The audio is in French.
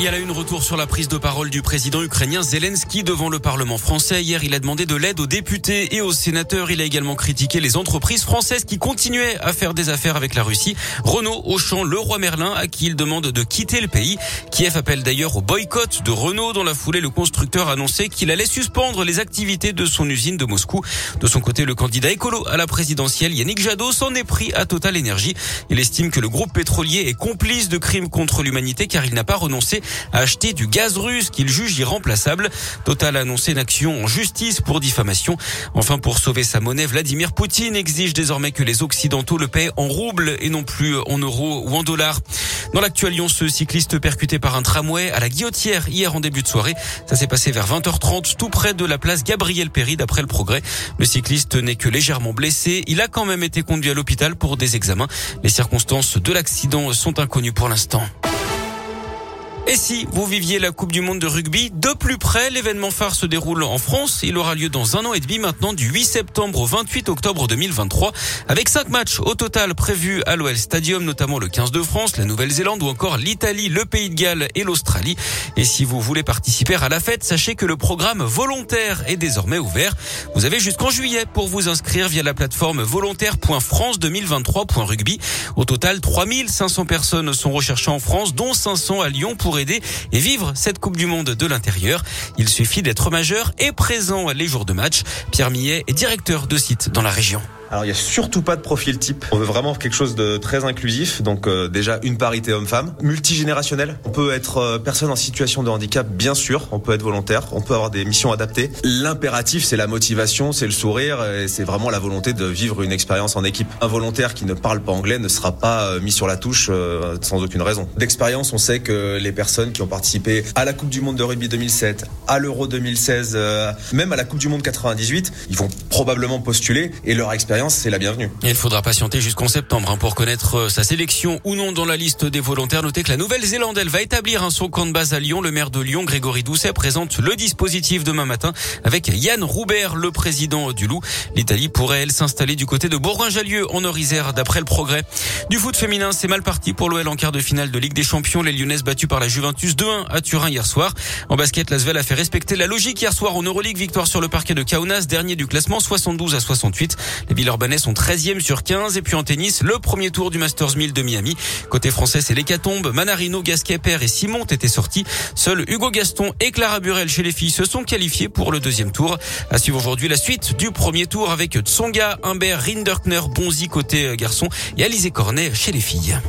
Il y a là une retour sur la prise de parole du président ukrainien Zelensky devant le Parlement français. Hier, il a demandé de l'aide aux députés et aux sénateurs. Il a également critiqué les entreprises françaises qui continuaient à faire des affaires avec la Russie. Renault, Auchan, Leroy Merlin, à qui il demande de quitter le pays. Kiev appelle d'ailleurs au boycott de Renault. Dans la foulée, le constructeur a annoncé qu'il allait suspendre les activités de son usine de Moscou. De son côté, le candidat écolo à la présidentielle, Yannick Jadot, s'en est pris à Total Energy. Il estime que le groupe pétrolier est complice de crimes contre l'humanité car il n'a pas renoncé à acheter du gaz russe qu'il juge irremplaçable. Total a annoncé une action en justice pour diffamation. Enfin, pour sauver sa monnaie, Vladimir Poutine exige désormais que les Occidentaux le paient en roubles et non plus en euros ou en dollars. Dans l'actuel Lyon, ce cycliste percuté par un tramway à la Guillotière hier en début de soirée. Ça s'est passé vers 20h30 tout près de la place Gabriel Péry d'après le progrès. Le cycliste n'est que légèrement blessé. Il a quand même été conduit à l'hôpital pour des examens. Les circonstances de l'accident sont inconnues pour l'instant. Et si vous viviez la Coupe du Monde de rugby de plus près, l'événement phare se déroule en France. Il aura lieu dans un an et demi maintenant, du 8 septembre au 28 octobre 2023, avec cinq matchs au total prévus à l'OL Stadium, notamment le 15 de France, la Nouvelle-Zélande ou encore l'Italie, le Pays de Galles et l'Australie. Et si vous voulez participer à la fête, sachez que le programme volontaire est désormais ouvert. Vous avez jusqu'en juillet pour vous inscrire via la plateforme volontaire.france2023.rugby. Au total, 3500 personnes sont recherchées en France, dont 500 à Lyon pour et vivre cette Coupe du Monde de l'intérieur. Il suffit d'être majeur et présent les jours de match. Pierre Millet est directeur de site dans la région. Alors il y a surtout pas de profil type. On veut vraiment quelque chose de très inclusif. Donc euh, déjà une parité homme-femme, multigénérationnel. On peut être euh, personne en situation de handicap, bien sûr. On peut être volontaire. On peut avoir des missions adaptées. L'impératif, c'est la motivation, c'est le sourire, et c'est vraiment la volonté de vivre une expérience en équipe. Un volontaire qui ne parle pas anglais ne sera pas euh, mis sur la touche sans aucune raison. D'expérience, on sait que les personnes qui ont participé à la Coupe du Monde de rugby 2007, à l'Euro 2016, même à la Coupe du Monde 98, ils vont probablement postuler et leur expérience c'est la bienvenue. il faudra patienter jusqu'en septembre hein, pour connaître euh, sa sélection ou non dans la liste des volontaires. Notez que la Nouvelle-Zélande, elle va établir un son camp de base à Lyon. Le maire de Lyon, Grégory Doucet, présente le dispositif demain matin avec Yann Roubert, le président du Loup. L'Italie pourrait, elle, s'installer du côté de Bourgoin-Jallieu en Orisère, d'après le progrès. Du foot féminin, c'est mal parti pour l'OL en quart de finale de Ligue des Champions. Les Lyonnaises battues par la Juventus 2-1 à Turin hier soir. En basket, l'Asvel a fait respecter la logique hier soir en Euroleague. Victoire sur le parquet de Kaunas, dernier du classement 72 à 68. Les Villeurbanais sont 13e sur 15. Et puis en tennis, le premier tour du Masters 1000 de Miami. Côté français, c'est l'hécatombe. Manarino, Gasquet, Père et Simon étaient sortis. Seuls Hugo Gaston et Clara Burel chez les filles se sont qualifiés pour le deuxième tour. À suivre aujourd'hui la suite du premier tour avec Tsonga, Humbert, Rinderkner, Bonzi côté euh, garçon et Alizé Cornet chez les filles.